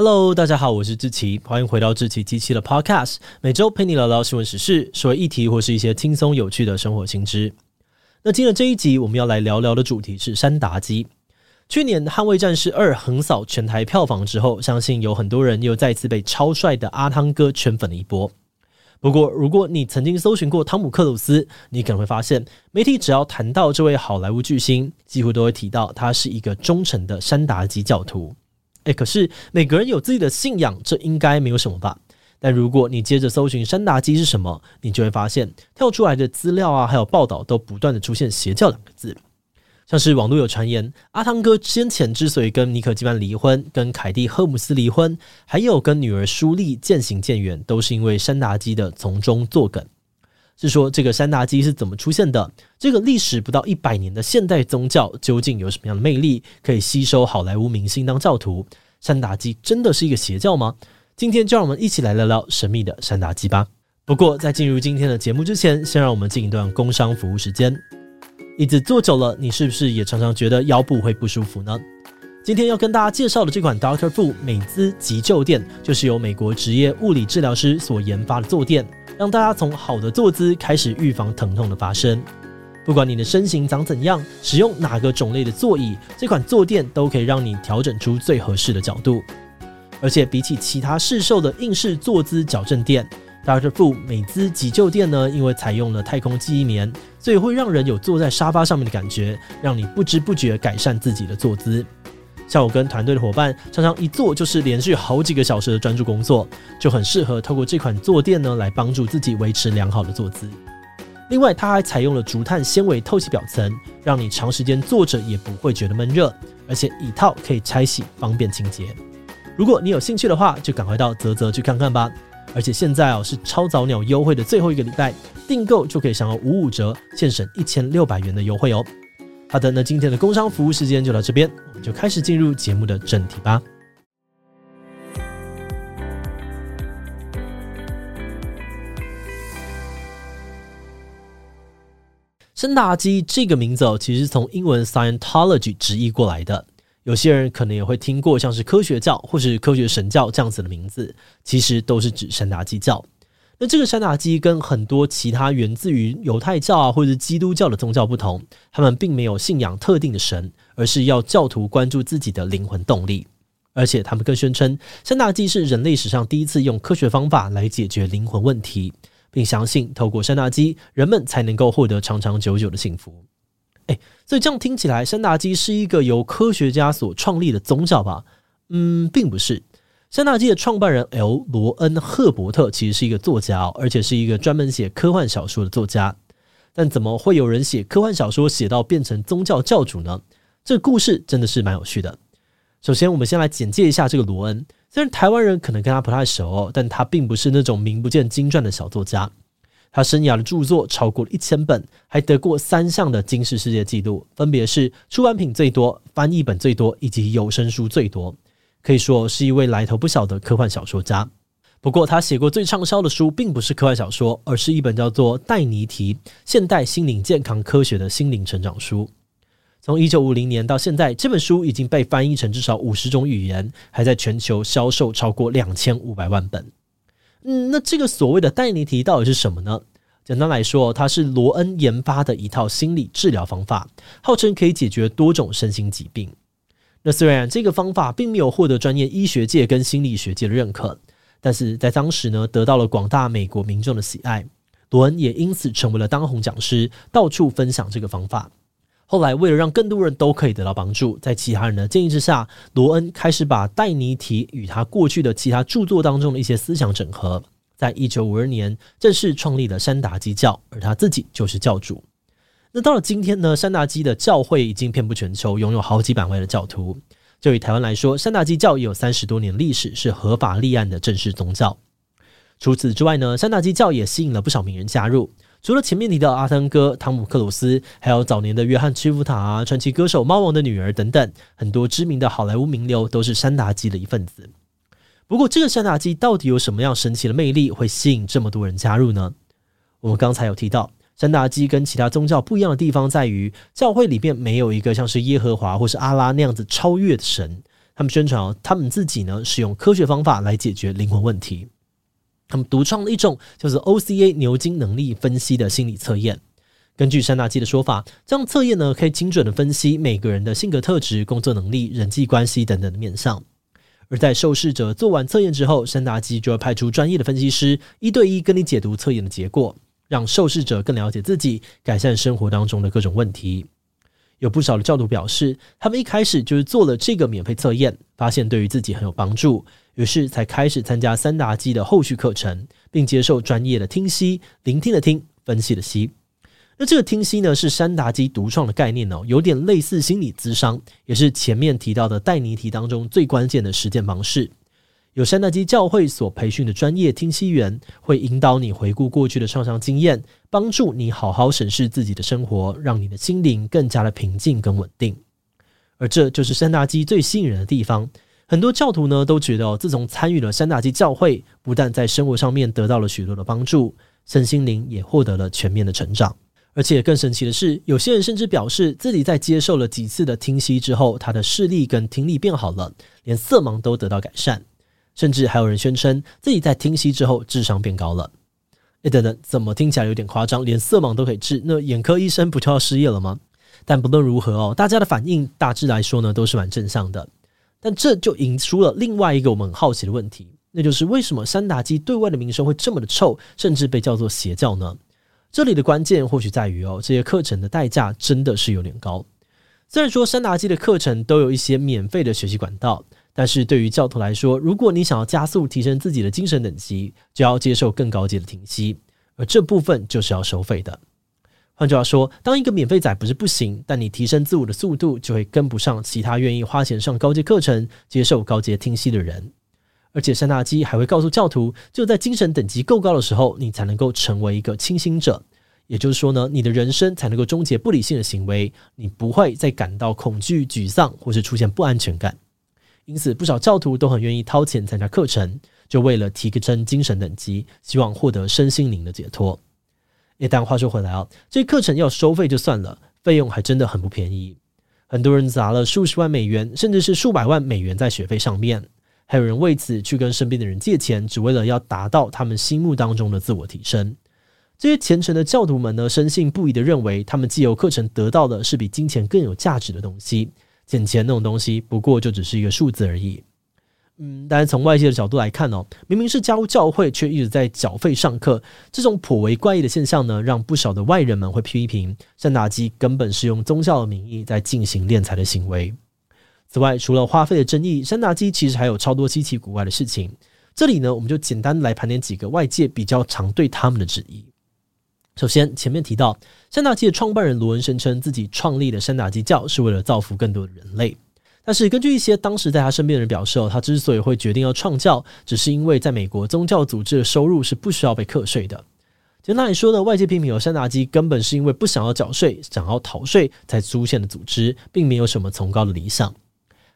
Hello，大家好，我是志奇，欢迎回到志奇机器的 Podcast，每周陪你聊聊新闻时事、社会议题或是一些轻松有趣的生活新知。那今天这一集我们要来聊聊的主题是山达基。去年《捍卫战士二》横扫全台票房之后，相信有很多人又再次被超帅的阿汤哥圈粉了一波。不过，如果你曾经搜寻过汤姆克鲁斯，你可能会发现，媒体只要谈到这位好莱坞巨星，几乎都会提到他是一个忠诚的山达基教徒。诶，可是每个人有自己的信仰，这应该没有什么吧？但如果你接着搜寻山达基是什么，你就会发现跳出来的资料啊，还有报道都不断的出现邪教两个字。像是网络有传言，阿汤哥先前之所以跟妮可基嫚离婚，跟凯蒂赫姆斯离婚，还有跟女儿舒丽渐行渐远，都是因为山达基的从中作梗。是说这个山达基是怎么出现的？这个历史不到一百年的现代宗教究竟有什么样的魅力，可以吸收好莱坞明星当教徒？山达基真的是一个邪教吗？今天就让我们一起来聊聊神秘的山达基吧。不过在进入今天的节目之前，先让我们进一段工商服务时间。椅子坐久了，你是不是也常常觉得腰部会不舒服呢？今天要跟大家介绍的这款 Doctor Fu 美姿急救垫，就是由美国职业物理治疗师所研发的坐垫。让大家从好的坐姿开始预防疼痛的发生。不管你的身形长怎样，使用哪个种类的座椅，这款坐垫都可以让你调整出最合适的角度。而且比起其他市售的硬式坐姿矫正垫，Dr. Fu 美姿急救垫呢，因为采用了太空记忆棉，所以会让人有坐在沙发上面的感觉，让你不知不觉改善自己的坐姿。像我跟团队的伙伴，常常一坐就是连续好几个小时的专注工作，就很适合透过这款坐垫呢，来帮助自己维持良好的坐姿。另外，它还采用了竹炭纤维透气表层，让你长时间坐着也不会觉得闷热，而且一套可以拆洗，方便清洁。如果你有兴趣的话，就赶快到泽泽去看看吧。而且现在哦是超早鸟优惠的最后一个礼拜，订购就可以享有五五折，现省一千六百元的优惠哦。好的，那今天的工商服务时间就到这边，我们就开始进入节目的正题吧。山达基这个名字哦，其实从英文 Scientology 直译过来的。有些人可能也会听过像是科学教或是科学神教这样子的名字，其实都是指山达基教。那这个山达基跟很多其他源自于犹太教啊或者基督教的宗教不同，他们并没有信仰特定的神，而是要教徒关注自己的灵魂动力。而且他们更宣称，山达基是人类史上第一次用科学方法来解决灵魂问题，并相信透过山达基，人们才能够获得长长久久的幸福。诶，所以这样听起来，山达基是一个由科学家所创立的宗教吧？嗯，并不是。山达基的创办人 L. 罗恩·赫伯特其实是一个作家，而且是一个专门写科幻小说的作家。但怎么会有人写科幻小说写到变成宗教教主呢？这个故事真的是蛮有趣的。首先，我们先来简介一下这个罗恩。虽然台湾人可能跟他不太熟哦，但他并不是那种名不见经传的小作家。他生涯的著作超过了一千本，还得过三项的金氏世界纪录，分别是出版品最多、翻译本最多以及有声书最多。可以说是一位来头不小的科幻小说家。不过，他写过最畅销的书并不是科幻小说，而是一本叫做《戴尼提：现代心灵健康科学的心灵成长书》。从一九五零年到现在，这本书已经被翻译成至少五十种语言，还在全球销售超过两千五百万本。嗯，那这个所谓的戴尼提到底是什么呢？简单来说，它是罗恩研发的一套心理治疗方法，号称可以解决多种身心疾病。那虽然这个方法并没有获得专业医学界跟心理学界的认可，但是在当时呢，得到了广大美国民众的喜爱。罗恩也因此成为了当红讲师，到处分享这个方法。后来，为了让更多人都可以得到帮助，在其他人的建议之下，罗恩开始把戴尼提与他过去的其他著作当中的一些思想整合，在一九五二年正式创立了山达基教，而他自己就是教主。那到了今天呢，山达基的教会已经遍布全球，拥有好几百位的教徒。就以台湾来说，山达基教也有三十多年历史，是合法立案的正式宗教。除此之外呢，山达基教也吸引了不少名人加入。除了前面提到阿汤哥、汤姆克鲁斯，还有早年的约翰屈服塔啊、传奇歌手猫王的女儿等等，很多知名的好莱坞名流都是山达基的一份子。不过，这个山达基到底有什么样神奇的魅力，会吸引这么多人加入呢？我们刚才有提到，山达基跟其他宗教不一样的地方在于，教会里面没有一个像是耶和华或是阿拉那样子超越的神。他们宣传哦，他们自己呢，使用科学方法来解决灵魂问题。他们独创了一种叫做 OCA 牛津能力分析的心理测验。根据山达基的说法，这样测验呢可以精准的分析每个人的性格特质、工作能力、人际关系等等的面向。而在受试者做完测验之后，山达基就会派出专业的分析师一对一跟你解读测验的结果，让受试者更了解自己，改善生活当中的各种问题。有不少的教徒表示，他们一开始就是做了这个免费测验，发现对于自己很有帮助。于是才开始参加山达基的后续课程，并接受专业的听析、聆听的听、分析的析。那这个听析呢，是山达基独创的概念哦，有点类似心理咨商，也是前面提到的带你题当中最关键的实践方式。有山大基教会所培训的专业听析员，会引导你回顾过去的创伤经验，帮助你好好审视自己的生活，让你的心灵更加的平静跟稳定。而这就是山大基最吸引人的地方。很多教徒呢都觉得，自从参与了山大基教会，不但在生活上面得到了许多的帮助，身心灵也获得了全面的成长。而且更神奇的是，有些人甚至表示自己在接受了几次的听析之后，他的视力跟听力变好了，连色盲都得到改善。甚至还有人宣称自己在听析之后智商变高了。诶，等等，怎么听起来有点夸张？连色盲都可以治，那眼科医生不就要失业了吗？但不论如何哦，大家的反应大致来说呢，都是蛮正向的。但这就引出了另外一个我们很好奇的问题，那就是为什么山达基对外的名声会这么的臭，甚至被叫做邪教呢？这里的关键或许在于哦，这些课程的代价真的是有点高。虽然说山达基的课程都有一些免费的学习管道，但是对于教徒来说，如果你想要加速提升自己的精神等级，就要接受更高阶的听息，而这部分就是要收费的。换句话说，当一个免费仔不是不行，但你提升自我的速度就会跟不上其他愿意花钱上高阶课程、接受高阶听析的人。而且山大基还会告诉教徒，只有在精神等级够高的时候，你才能够成为一个清心者。也就是说呢，你的人生才能够终结不理性的行为，你不会再感到恐惧、沮丧或是出现不安全感。因此，不少教徒都很愿意掏钱参加课程，就为了提升精神等级，希望获得身心灵的解脱。一旦话说回来啊，这课程要收费就算了，费用还真的很不便宜。很多人砸了数十万美元，甚至是数百万美元在学费上面，还有人为此去跟身边的人借钱，只为了要达到他们心目当中的自我提升。这些虔诚的教徒们呢，深信不疑的认为，他们既有课程得到的是比金钱更有价值的东西，捡钱那种东西不过就只是一个数字而已。嗯，但是从外界的角度来看哦，明明是加入教会，却一直在缴费上课，这种颇为怪异的现象呢，让不少的外人们会批评山达基根本是用宗教的名义在进行敛财的行为。此外，除了花费的争议，山达基其实还有超多稀奇古怪的事情。这里呢，我们就简单来盘点几个外界比较常对他们的质疑。首先，前面提到山达基的创办人罗恩声称自己创立的山达基教是为了造福更多的人类。但是，根据一些当时在他身边的人表示，他之所以会决定要创教，只是因为在美国宗教组织的收入是不需要被课税的。简单来说呢，外界批评有山达基根本是因为不想要缴税、想要逃税才出现的组织，并没有什么崇高的理想。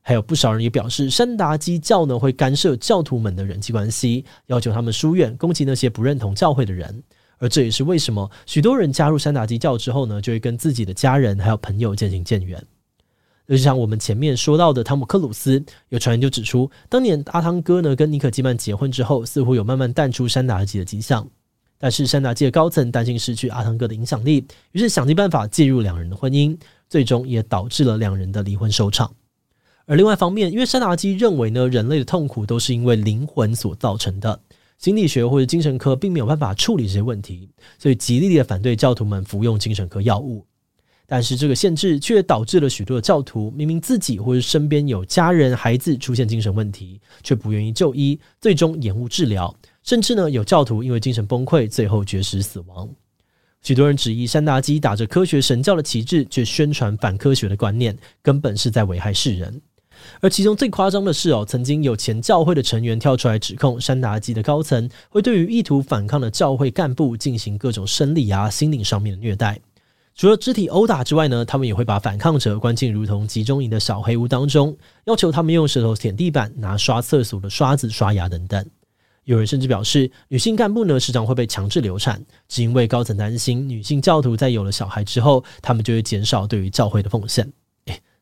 还有不少人也表示，山达基教呢会干涉教徒们的人际关系，要求他们疏远、攻击那些不认同教会的人。而这也是为什么许多人加入山达基教之后呢，就会跟自己的家人还有朋友渐行渐远。就像我们前面说到的，汤姆克鲁斯有传言就指出，当年阿汤哥呢跟妮可基曼结婚之后，似乎有慢慢淡出山达基的迹象。但是山达基的高层担心失去阿汤哥的影响力，于是想尽办法介入两人的婚姻，最终也导致了两人的离婚收场。而另外一方面，因为山达基认为呢，人类的痛苦都是因为灵魂所造成的，心理学或者精神科并没有办法处理这些问题，所以极力的反对教徒们服用精神科药物。但是这个限制却导致了许多的教徒明明自己或者身边有家人、孩子出现精神问题，却不愿意就医，最终延误治疗，甚至呢有教徒因为精神崩溃，最后绝食死亡。许多人质疑山达基打着科学神教的旗帜，却宣传反科学的观念，根本是在危害世人。而其中最夸张的是哦，曾经有前教会的成员跳出来指控山达基的高层会对于意图反抗的教会干部进行各种生理啊、心灵上面的虐待。除了肢体殴打之外呢，他们也会把反抗者关进如同集中营的小黑屋当中，要求他们用舌头舔地板、拿刷厕所的刷子刷牙等等。有人甚至表示，女性干部呢时常会被强制流产，只因为高层担心女性教徒在有了小孩之后，他们就会减少对于教会的奉献。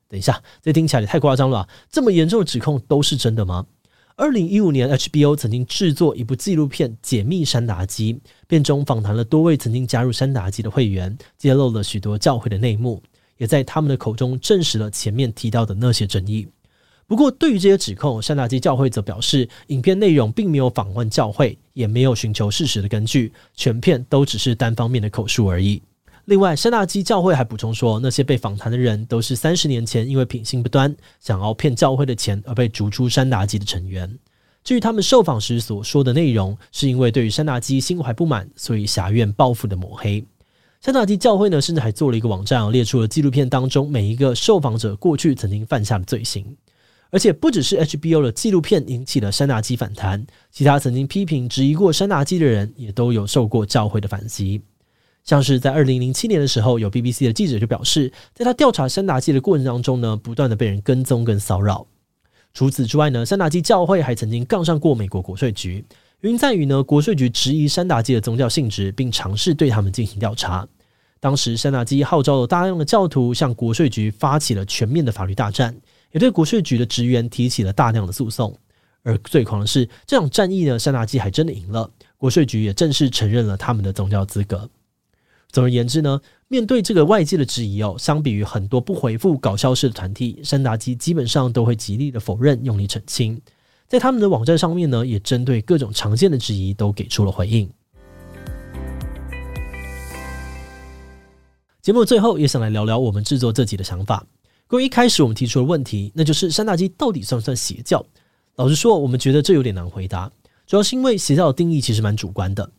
等一下，这听起来也太夸张了，这么严重的指控都是真的吗？二零一五年，HBO 曾经制作一部纪录片《解密山达基》，片中访谈了多位曾经加入山达基的会员，揭露了许多教会的内幕，也在他们的口中证实了前面提到的那些争议。不过，对于这些指控，山达基教会则表示，影片内容并没有访问教会，也没有寻求事实的根据，全片都只是单方面的口述而已。另外，山达基教会还补充说，那些被访谈的人都是三十年前因为品性不端，想要骗教会的钱而被逐出山达基的成员。至于他们受访时所说的内容，是因为对于山达基心怀不满，所以挟怨报复的抹黑。山达基教会呢，甚至还做了一个网站，列出了纪录片当中每一个受访者过去曾经犯下的罪行。而且不只是 HBO 的纪录片引起了山达基反弹，其他曾经批评质疑过山达基的人，也都有受过教会的反击。像是在二零零七年的时候，有 BBC 的记者就表示，在他调查山达基的过程当中呢，不断的被人跟踪跟骚扰。除此之外呢，山达基教会还曾经杠上过美国国税局，原因在于呢，国税局质疑山达基的宗教性质，并尝试对他们进行调查。当时山达基号召了大量的教徒向国税局发起了全面的法律大战，也对国税局的职员提起了大量的诉讼。而最狂的是，这场战役呢，山达基还真的赢了，国税局也正式承认了他们的宗教资格。总而言之呢，面对这个外界的质疑哦，相比于很多不回复搞笑式的团体，山达基基本上都会极力的否认，用力澄清。在他们的网站上面呢，也针对各种常见的质疑都给出了回应。节目最后也想来聊聊我们制作这集的想法。关于一开始我们提出的问题，那就是山达基到底算不算邪教？老实说，我们觉得这有点难回答，主要是因为邪教的定义其实蛮主观的。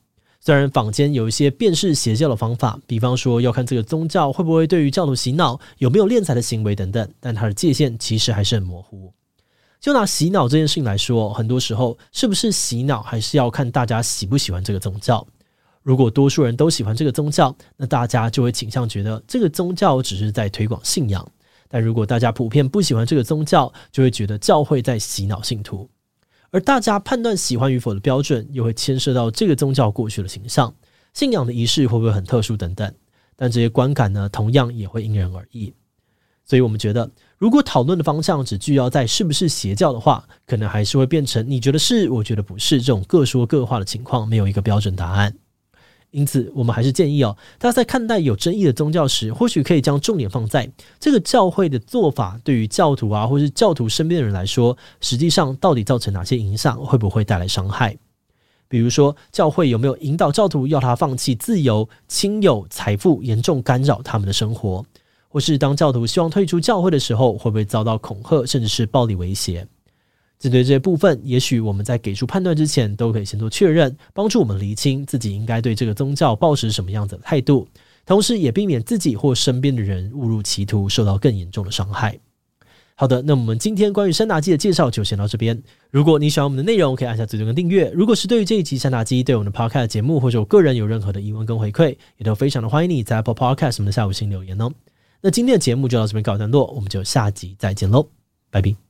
虽然坊间有一些辨识邪教的方法，比方说要看这个宗教会不会对于教徒洗脑，有没有敛财的行为等等，但它的界限其实还是很模糊。就拿洗脑这件事情来说，很多时候是不是洗脑，还是要看大家喜不喜欢这个宗教。如果多数人都喜欢这个宗教，那大家就会倾向觉得这个宗教只是在推广信仰；但如果大家普遍不喜欢这个宗教，就会觉得教会在洗脑信徒。而大家判断喜欢与否的标准，又会牵涉到这个宗教过去的形象、信仰的仪式会不会很特殊等等。但这些观感呢，同样也会因人而异。所以我们觉得，如果讨论的方向只聚焦在是不是邪教的话，可能还是会变成你觉得是，我觉得不是这种各说各话的情况，没有一个标准答案。因此，我们还是建议哦，大家在看待有争议的宗教时，或许可以将重点放在这个教会的做法对于教徒啊，或是教徒身边的人来说，实际上到底造成哪些影响，会不会带来伤害？比如说，教会有没有引导教徒要他放弃自由、亲友、财富，严重干扰他们的生活？或是当教徒希望退出教会的时候，会不会遭到恐吓，甚至是暴力威胁？针对这些部分，也许我们在给出判断之前，都可以先做确认，帮助我们厘清自己应该对这个宗教抱持什么样子的态度，同时也避免自己或身边的人误入歧途，受到更严重的伤害。好的，那我们今天关于山达基的介绍就先到这边。如果你喜欢我们的内容，可以按下追踪跟订阅。如果是对于这一集山达基对我们的 Podcast 节目或者我个人有任何的疑问跟回馈，也都非常的欢迎你在 Apple Podcast 什么的下午星留言哦。那今天的节目就到这边告一段落，我们就下集再见喽，拜拜。